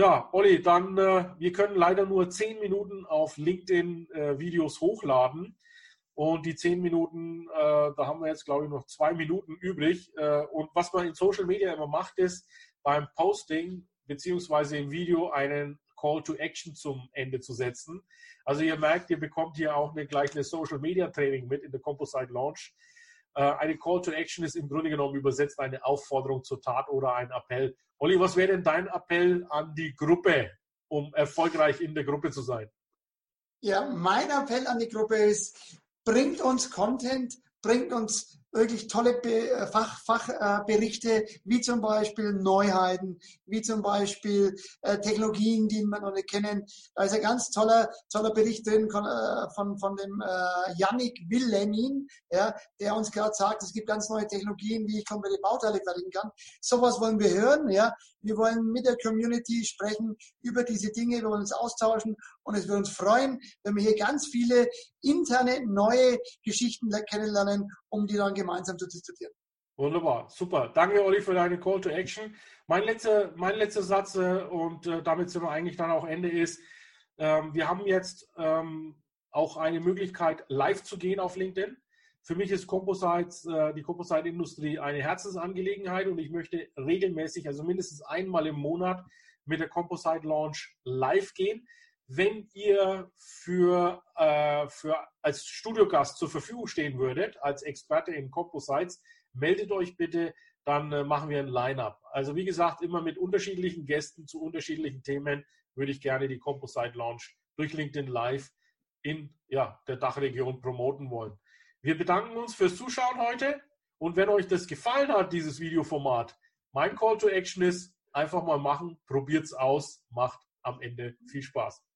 Ja, Olli, dann, äh, wir können leider nur zehn Minuten auf LinkedIn äh, Videos hochladen. Und die zehn Minuten, äh, da haben wir jetzt, glaube ich, noch zwei Minuten übrig. Äh, und was man in Social Media immer macht, ist beim Posting beziehungsweise im Video einen Call to Action zum Ende zu setzen. Also ihr merkt, ihr bekommt hier auch eine, gleich eine Social Media Training mit in der Composite Launch. Äh, eine Call to Action ist im Grunde genommen übersetzt eine Aufforderung zur Tat oder ein Appell. Olli, was wäre denn dein Appell an die Gruppe, um erfolgreich in der Gruppe zu sein? Ja, mein Appell an die Gruppe ist, bringt uns Content, bringt uns wirklich tolle äh, Fachberichte, Fach, äh, wie zum Beispiel Neuheiten, wie zum Beispiel äh, Technologien, die wir noch nicht kennen. Da ist ein ganz toller, toller Bericht drin von, äh, von, von dem äh, Yannick Willemin, ja, der uns gerade sagt, es gibt ganz neue Technologien, wie ich komplette Bauteile fertigen kann. Sowas wollen wir hören. Ja. Wir wollen mit der Community sprechen über diese Dinge, wir wollen uns austauschen und es würde uns freuen, wenn wir hier ganz viele interne, neue Geschichten kennenlernen, um die dann gemeinsam zu diskutieren. Wunderbar, super. Danke, Olli, für deine Call to Action. Mein letzter, mein letzter Satz, äh, und äh, damit sind wir eigentlich dann auch Ende, ist, ähm, wir haben jetzt ähm, auch eine Möglichkeit, live zu gehen auf LinkedIn. Für mich ist Composites, äh, die Composite-Industrie eine Herzensangelegenheit und ich möchte regelmäßig, also mindestens einmal im Monat, mit der Composite Launch live gehen. Wenn ihr für, äh, für als Studiogast zur Verfügung stehen würdet, als Experte in Composites, meldet euch bitte, dann äh, machen wir ein Line-up. Also wie gesagt, immer mit unterschiedlichen Gästen zu unterschiedlichen Themen würde ich gerne die Composite Launch durch LinkedIn Live in ja, der Dachregion promoten wollen. Wir bedanken uns fürs Zuschauen heute und wenn euch das gefallen hat, dieses Videoformat, mein Call to Action ist, einfach mal machen, probiert's aus, macht am Ende viel Spaß.